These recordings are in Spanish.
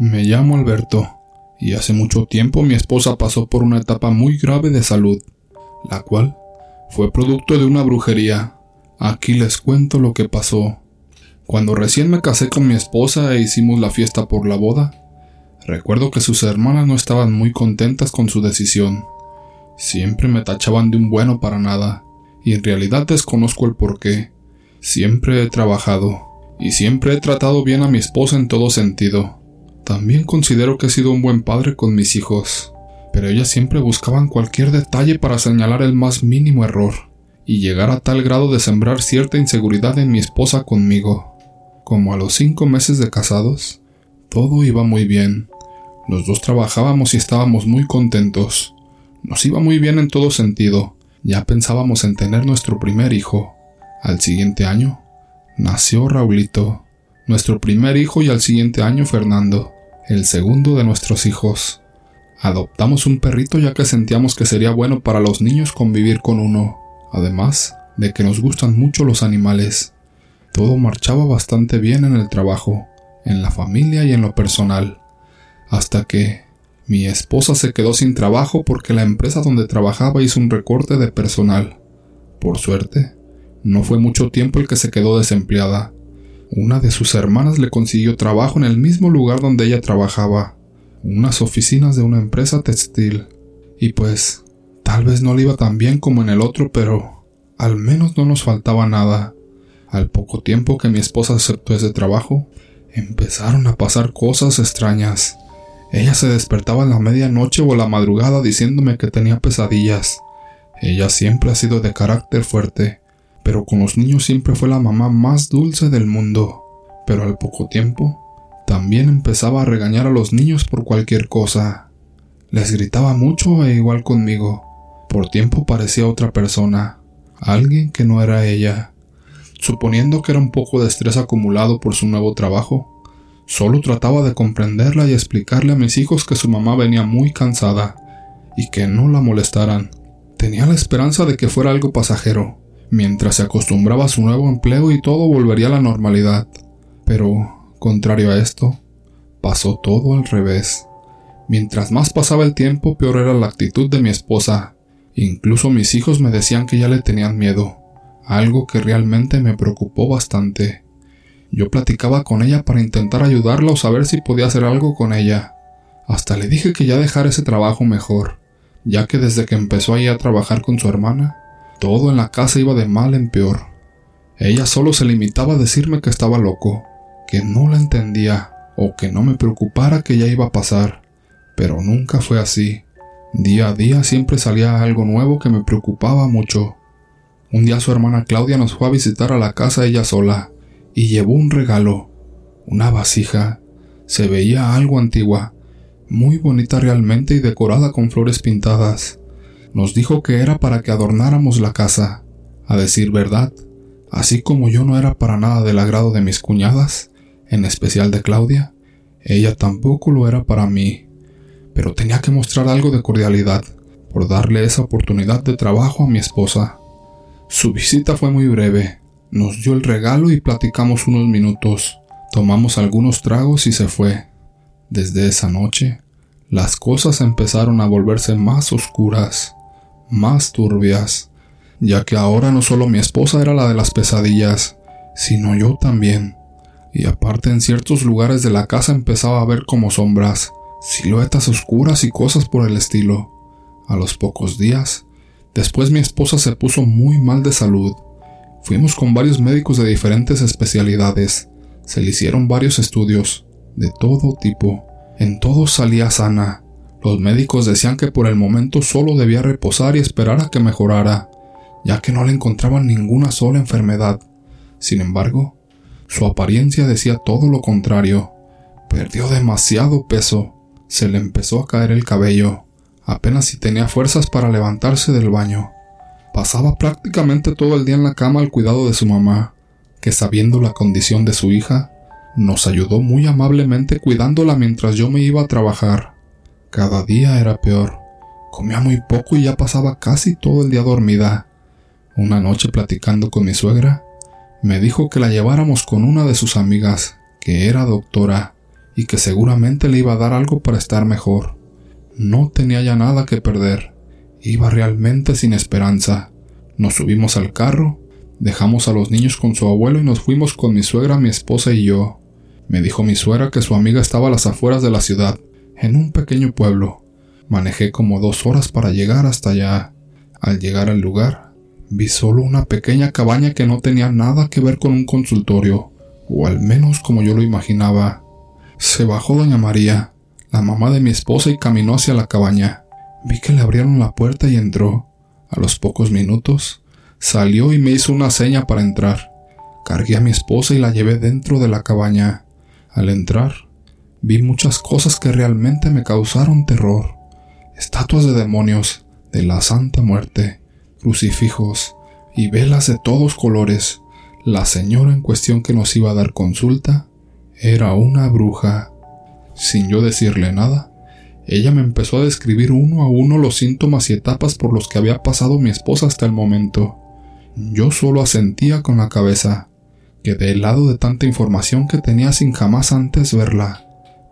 Me llamo Alberto y hace mucho tiempo mi esposa pasó por una etapa muy grave de salud, la cual fue producto de una brujería. Aquí les cuento lo que pasó. Cuando recién me casé con mi esposa e hicimos la fiesta por la boda, recuerdo que sus hermanas no estaban muy contentas con su decisión. Siempre me tachaban de un bueno para nada, y en realidad desconozco el por qué. Siempre he trabajado, y siempre he tratado bien a mi esposa en todo sentido. También considero que he sido un buen padre con mis hijos, pero ellas siempre buscaban cualquier detalle para señalar el más mínimo error, y llegar a tal grado de sembrar cierta inseguridad en mi esposa conmigo. Como a los cinco meses de casados, todo iba muy bien. Los dos trabajábamos y estábamos muy contentos. Nos iba muy bien en todo sentido. Ya pensábamos en tener nuestro primer hijo. Al siguiente año, nació Raulito, nuestro primer hijo y al siguiente año Fernando, el segundo de nuestros hijos. Adoptamos un perrito ya que sentíamos que sería bueno para los niños convivir con uno, además de que nos gustan mucho los animales. Todo marchaba bastante bien en el trabajo, en la familia y en lo personal, hasta que mi esposa se quedó sin trabajo porque la empresa donde trabajaba hizo un recorte de personal. Por suerte, no fue mucho tiempo el que se quedó desempleada. Una de sus hermanas le consiguió trabajo en el mismo lugar donde ella trabajaba, unas oficinas de una empresa textil. Y pues, tal vez no le iba tan bien como en el otro, pero al menos no nos faltaba nada. Al poco tiempo que mi esposa aceptó ese trabajo, empezaron a pasar cosas extrañas. Ella se despertaba en la medianoche o la madrugada diciéndome que tenía pesadillas. Ella siempre ha sido de carácter fuerte, pero con los niños siempre fue la mamá más dulce del mundo. Pero al poco tiempo, también empezaba a regañar a los niños por cualquier cosa. Les gritaba mucho e igual conmigo. Por tiempo parecía otra persona, alguien que no era ella. Suponiendo que era un poco de estrés acumulado por su nuevo trabajo, solo trataba de comprenderla y explicarle a mis hijos que su mamá venía muy cansada y que no la molestaran. Tenía la esperanza de que fuera algo pasajero, mientras se acostumbraba a su nuevo empleo y todo volvería a la normalidad. Pero, contrario a esto, pasó todo al revés. Mientras más pasaba el tiempo, peor era la actitud de mi esposa. Incluso mis hijos me decían que ya le tenían miedo algo que realmente me preocupó bastante. Yo platicaba con ella para intentar ayudarla o saber si podía hacer algo con ella. Hasta le dije que ya dejara ese trabajo mejor, ya que desde que empezó ahí a trabajar con su hermana, todo en la casa iba de mal en peor. Ella solo se limitaba a decirme que estaba loco, que no la entendía o que no me preocupara que ya iba a pasar, pero nunca fue así. Día a día siempre salía algo nuevo que me preocupaba mucho. Un día su hermana Claudia nos fue a visitar a la casa ella sola y llevó un regalo, una vasija. Se veía algo antigua, muy bonita realmente y decorada con flores pintadas. Nos dijo que era para que adornáramos la casa. A decir verdad, así como yo no era para nada del agrado de mis cuñadas, en especial de Claudia, ella tampoco lo era para mí. Pero tenía que mostrar algo de cordialidad, por darle esa oportunidad de trabajo a mi esposa. Su visita fue muy breve. Nos dio el regalo y platicamos unos minutos. Tomamos algunos tragos y se fue. Desde esa noche, las cosas empezaron a volverse más oscuras, más turbias, ya que ahora no solo mi esposa era la de las pesadillas, sino yo también. Y aparte en ciertos lugares de la casa empezaba a ver como sombras, siluetas oscuras y cosas por el estilo. A los pocos días, Después mi esposa se puso muy mal de salud. Fuimos con varios médicos de diferentes especialidades. Se le hicieron varios estudios, de todo tipo. En todos salía sana. Los médicos decían que por el momento solo debía reposar y esperar a que mejorara, ya que no le encontraban ninguna sola enfermedad. Sin embargo, su apariencia decía todo lo contrario. Perdió demasiado peso. Se le empezó a caer el cabello apenas si tenía fuerzas para levantarse del baño. Pasaba prácticamente todo el día en la cama al cuidado de su mamá, que sabiendo la condición de su hija, nos ayudó muy amablemente cuidándola mientras yo me iba a trabajar. Cada día era peor. Comía muy poco y ya pasaba casi todo el día dormida. Una noche platicando con mi suegra, me dijo que la lleváramos con una de sus amigas, que era doctora, y que seguramente le iba a dar algo para estar mejor. No tenía ya nada que perder. Iba realmente sin esperanza. Nos subimos al carro, dejamos a los niños con su abuelo y nos fuimos con mi suegra, mi esposa y yo. Me dijo mi suegra que su amiga estaba a las afueras de la ciudad, en un pequeño pueblo. Manejé como dos horas para llegar hasta allá. Al llegar al lugar, vi solo una pequeña cabaña que no tenía nada que ver con un consultorio, o al menos como yo lo imaginaba. Se bajó doña María, la mamá de mi esposa, y caminó hacia la cabaña. Vi que le abrieron la puerta y entró. A los pocos minutos, salió y me hizo una seña para entrar. Cargué a mi esposa y la llevé dentro de la cabaña. Al entrar, vi muchas cosas que realmente me causaron terror. Estatuas de demonios, de la Santa Muerte, crucifijos y velas de todos colores. La señora en cuestión que nos iba a dar consulta era una bruja. Sin yo decirle nada, ella me empezó a describir uno a uno los síntomas y etapas por los que había pasado mi esposa hasta el momento. Yo solo asentía con la cabeza. Quedé helado de tanta información que tenía sin jamás antes verla.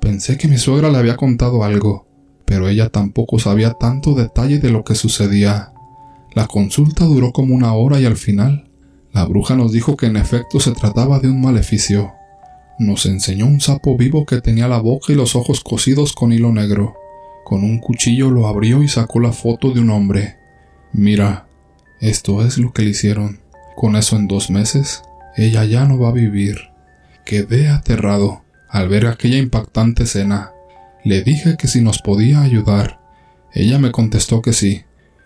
Pensé que mi suegra le había contado algo, pero ella tampoco sabía tanto detalle de lo que sucedía. La consulta duró como una hora y al final, la bruja nos dijo que en efecto se trataba de un maleficio. Nos enseñó un sapo vivo que tenía la boca y los ojos cosidos con hilo negro. Con un cuchillo lo abrió y sacó la foto de un hombre. Mira, esto es lo que le hicieron. Con eso en dos meses, ella ya no va a vivir. Quedé aterrado al ver aquella impactante escena. Le dije que si nos podía ayudar. Ella me contestó que sí,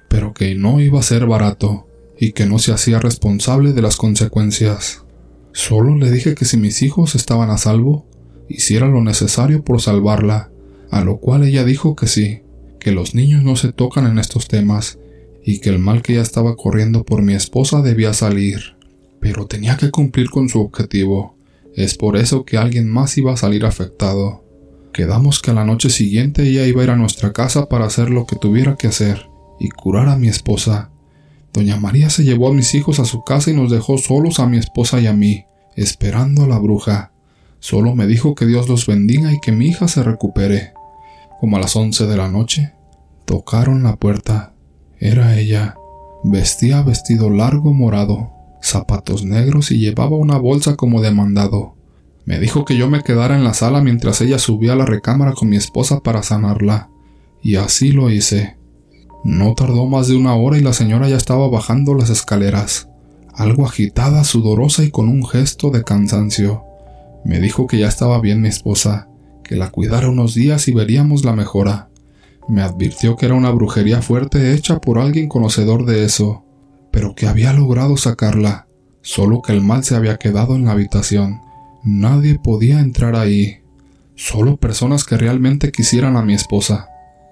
pero que no iba a ser barato y que no se hacía responsable de las consecuencias. Solo le dije que si mis hijos estaban a salvo, hiciera lo necesario por salvarla, a lo cual ella dijo que sí, que los niños no se tocan en estos temas y que el mal que ya estaba corriendo por mi esposa debía salir pero tenía que cumplir con su objetivo. Es por eso que alguien más iba a salir afectado. Quedamos que a la noche siguiente ella iba a ir a nuestra casa para hacer lo que tuviera que hacer y curar a mi esposa. Doña María se llevó a mis hijos a su casa y nos dejó solos a mi esposa y a mí, esperando a la bruja. Solo me dijo que Dios los bendiga y que mi hija se recupere. Como a las once de la noche, tocaron la puerta. Era ella. Vestía vestido largo morado, zapatos negros y llevaba una bolsa como demandado. Me dijo que yo me quedara en la sala mientras ella subía a la recámara con mi esposa para sanarla, y así lo hice. No tardó más de una hora y la señora ya estaba bajando las escaleras, algo agitada, sudorosa y con un gesto de cansancio. Me dijo que ya estaba bien mi esposa, que la cuidara unos días y veríamos la mejora. Me advirtió que era una brujería fuerte hecha por alguien conocedor de eso, pero que había logrado sacarla, solo que el mal se había quedado en la habitación. Nadie podía entrar ahí, solo personas que realmente quisieran a mi esposa.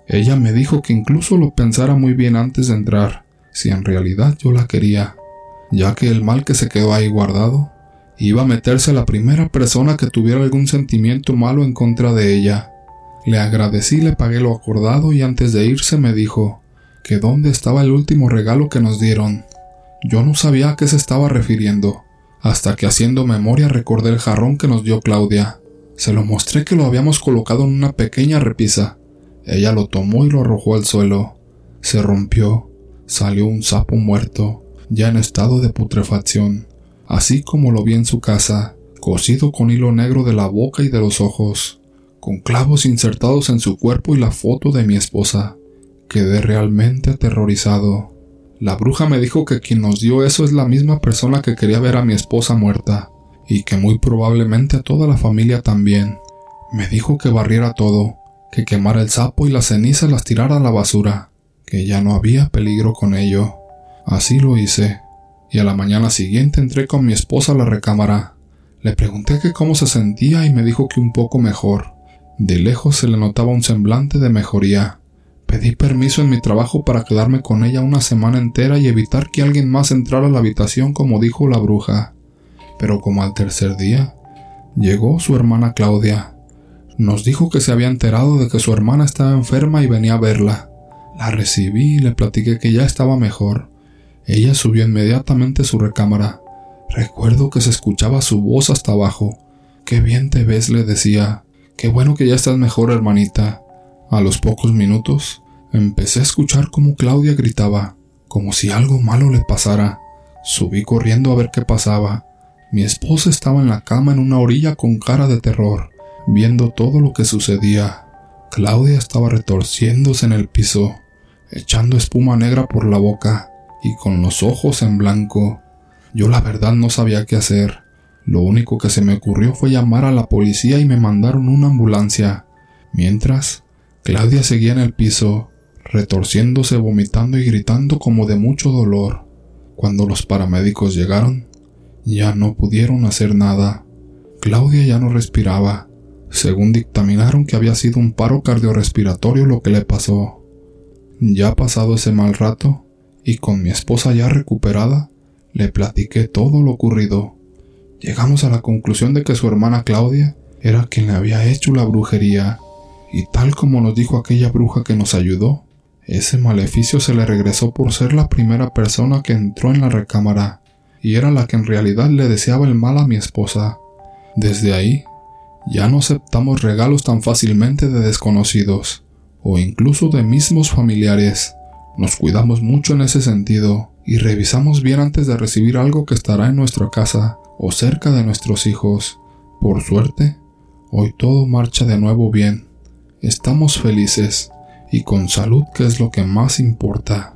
Ella me dijo que incluso lo pensara muy bien antes de entrar, si en realidad yo la quería, ya que el mal que se quedó ahí guardado iba a meterse a la primera persona que tuviera algún sentimiento malo en contra de ella. Le agradecí, le pagué lo acordado y antes de irse me dijo que dónde estaba el último regalo que nos dieron. Yo no sabía a qué se estaba refiriendo, hasta que haciendo memoria recordé el jarrón que nos dio Claudia. Se lo mostré que lo habíamos colocado en una pequeña repisa. Ella lo tomó y lo arrojó al suelo. Se rompió. Salió un sapo muerto, ya en estado de putrefacción, así como lo vi en su casa, cosido con hilo negro de la boca y de los ojos, con clavos insertados en su cuerpo y la foto de mi esposa. Quedé realmente aterrorizado. La bruja me dijo que quien nos dio eso es la misma persona que quería ver a mi esposa muerta, y que muy probablemente a toda la familia también. Me dijo que barriera todo, que quemara el sapo y las cenizas las tirara a la basura, que ya no había peligro con ello. Así lo hice, y a la mañana siguiente entré con mi esposa a la recámara. Le pregunté que cómo se sentía y me dijo que un poco mejor. De lejos se le notaba un semblante de mejoría. Pedí permiso en mi trabajo para quedarme con ella una semana entera y evitar que alguien más entrara a la habitación como dijo la bruja. Pero como al tercer día, llegó su hermana Claudia. Nos dijo que se había enterado de que su hermana estaba enferma y venía a verla. La recibí y le platiqué que ya estaba mejor. Ella subió inmediatamente a su recámara. Recuerdo que se escuchaba su voz hasta abajo. Qué bien te ves, le decía. Qué bueno que ya estás mejor, hermanita. A los pocos minutos, empecé a escuchar cómo Claudia gritaba, como si algo malo le pasara. Subí corriendo a ver qué pasaba. Mi esposa estaba en la cama en una orilla con cara de terror, viendo todo lo que sucedía. Claudia estaba retorciéndose en el piso, echando espuma negra por la boca y con los ojos en blanco. Yo la verdad no sabía qué hacer. Lo único que se me ocurrió fue llamar a la policía y me mandaron una ambulancia. Mientras, Claudia seguía en el piso, retorciéndose, vomitando y gritando como de mucho dolor. Cuando los paramédicos llegaron, ya no pudieron hacer nada. Claudia ya no respiraba, según dictaminaron que había sido un paro cardiorrespiratorio lo que le pasó. Ya pasado ese mal rato, y con mi esposa ya recuperada, le platiqué todo lo ocurrido. Llegamos a la conclusión de que su hermana Claudia era quien le había hecho la brujería, y tal como nos dijo aquella bruja que nos ayudó, ese maleficio se le regresó por ser la primera persona que entró en la recámara, y era la que en realidad le deseaba el mal a mi esposa. Desde ahí, ya no aceptamos regalos tan fácilmente de desconocidos, o incluso de mismos familiares. Nos cuidamos mucho en ese sentido y revisamos bien antes de recibir algo que estará en nuestra casa o cerca de nuestros hijos. Por suerte, hoy todo marcha de nuevo bien. Estamos felices y con salud que es lo que más importa.